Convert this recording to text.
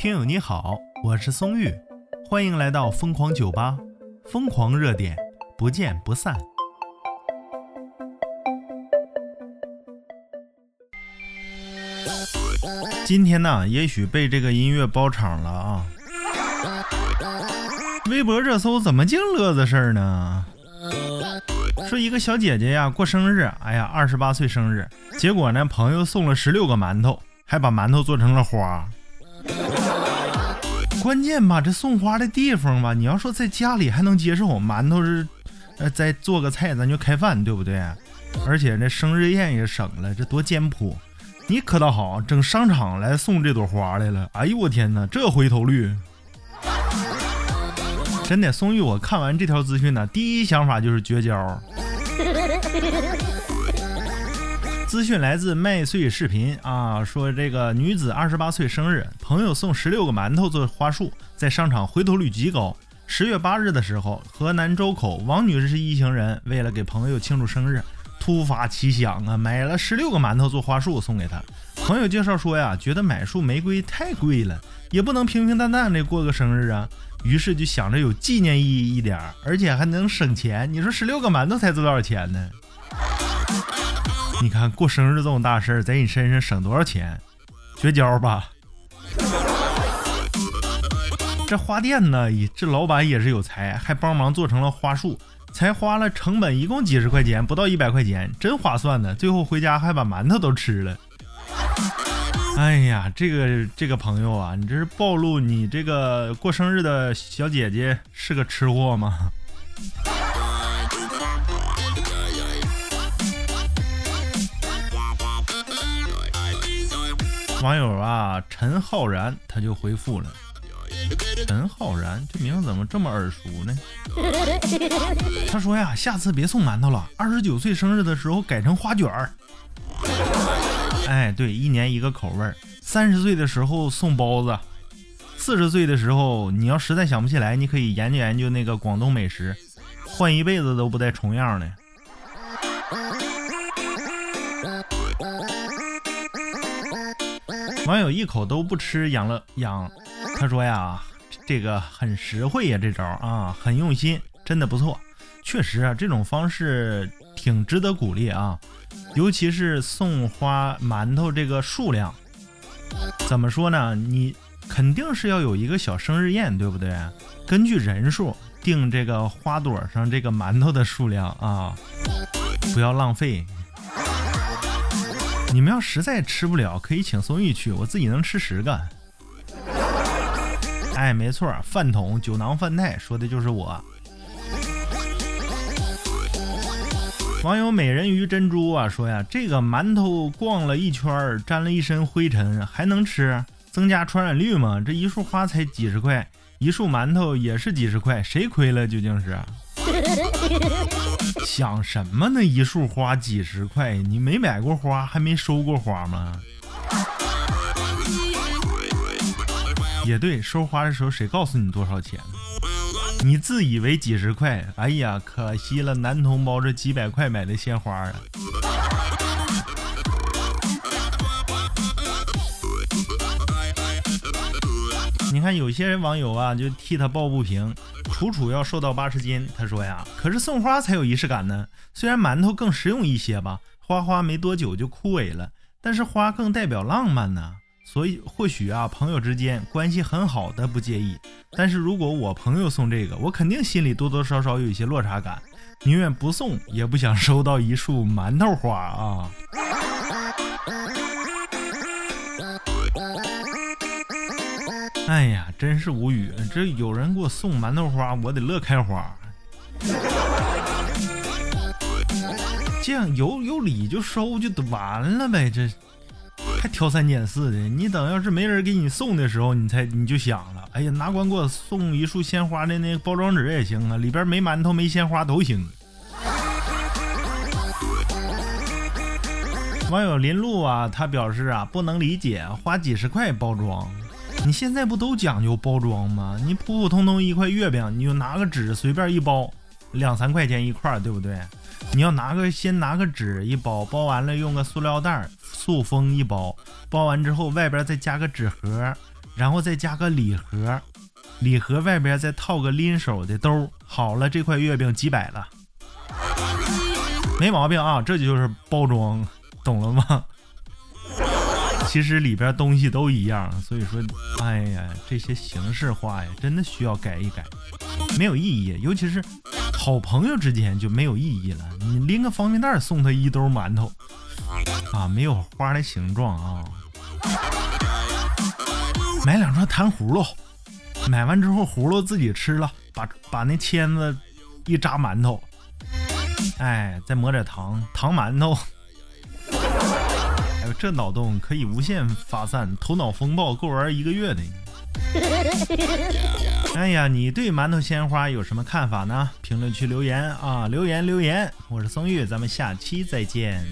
听友你好，我是松玉，欢迎来到疯狂酒吧，疯狂热点，不见不散。今天呢，也许被这个音乐包场了啊！微博热搜怎么净乐子事儿呢？说一个小姐姐呀过生日，哎呀，二十八岁生日，结果呢，朋友送了十六个馒头，还把馒头做成了花。关键吧，这送花的地方吧，你要说在家里还能接受，馒头是，呃，再做个菜咱就开饭，对不对？而且这生日宴也省了，这多简朴。你可倒好，整商场来送这朵花来了，哎呦我天哪，这回头率！真的，宋玉，我看完这条资讯呢，第一想法就是绝交。资讯来自麦穗视频啊，说这个女子二十八岁生日，朋友送十六个馒头做花束，在商场回头率极高。十月八日的时候，河南周口王女士是一行人，为了给朋友庆祝生日，突发奇想啊，买了十六个馒头做花束送给他。朋友介绍说呀，觉得买束玫瑰太贵了，也不能平平淡淡的过个生日啊，于是就想着有纪念意义一点，而且还能省钱。你说十六个馒头才值多少钱呢？你看过生日这种大事儿，在你身上省多少钱？绝交吧！这花店呢，也这老板也是有才，还帮忙做成了花束，才花了成本一共几十块钱，不到一百块钱，真划算呢。最后回家还把馒头都吃了。哎呀，这个这个朋友啊，你这是暴露你这个过生日的小姐姐是个吃货吗？网友啊，陈浩然他就回复了。陈浩然这名字怎么这么耳熟呢？他说呀，下次别送馒头了，二十九岁生日的时候改成花卷儿。哎，对，一年一个口味儿。三十岁的时候送包子，四十岁的时候你要实在想不起来，你可以研究研究那个广东美食，换一辈子都不带重样的。网友一口都不吃养了养，他说呀，这个很实惠呀，这招啊，很用心，真的不错。确实啊，这种方式挺值得鼓励啊，尤其是送花馒头这个数量，怎么说呢？你肯定是要有一个小生日宴，对不对？根据人数定这个花朵上这个馒头的数量啊，不要浪费。你们要实在吃不了，可以请松玉去，我自己能吃十个。哎，没错，饭桶酒囊饭袋说的就是我。网友美人鱼珍珠啊说呀，这个馒头逛了一圈，沾了一身灰尘，还能吃？增加传染率吗？这一束花才几十块，一束馒头也是几十块，谁亏了？究竟是？想什么呢？一束花几十块，你没买过花，还没收过花吗？也对，收花的时候谁告诉你多少钱？你自以为几十块？哎呀，可惜了，男同胞这几百块买的鲜花啊！你看有些人网友啊，就替他抱不平。楚楚要瘦到八十斤，他说呀，可是送花才有仪式感呢。虽然馒头更实用一些吧，花花没多久就枯萎了，但是花更代表浪漫呢。所以或许啊，朋友之间关系很好的不介意，但是如果我朋友送这个，我肯定心里多多少少有一些落差感，宁愿不送也不想收到一束馒头花啊。哎呀，真是无语！这有人给我送馒头花，我得乐开花。这样有有礼就收就完了呗，这还挑三拣四的。你等要是没人给你送的时候，你才你就想了，哎呀，哪管给我送一束鲜花的那包装纸也行啊，里边没馒头没鲜花都行。网友林路啊，他表示啊，不能理解花几十块包装。你现在不都讲究包装吗？你普普通通一块月饼，你就拿个纸随便一包，两三块钱一块，对不对？你要拿个先拿个纸一包，包完了用个塑料袋塑封一包，包完之后外边再加个纸盒，然后再加个礼盒，礼盒外边再套个拎手的兜，好了，这块月饼几百了，没毛病啊，这就是包装，懂了吗？其实里边东西都一样，所以说，哎呀，这些形式化呀，真的需要改一改，没有意义，尤其是好朋友之间就没有意义了。你拎个方便袋送他一兜馒头，啊，没有花的形状啊。买两串糖葫芦，买完之后葫芦自己吃了，把把那签子一扎馒头，哎，再抹点糖，糖馒头。哎呦，这脑洞可以无限发散，头脑风暴够玩一个月的。哎呀，你对馒头鲜花有什么看法呢？评论区留言啊，留言留言。我是松玉，咱们下期再见。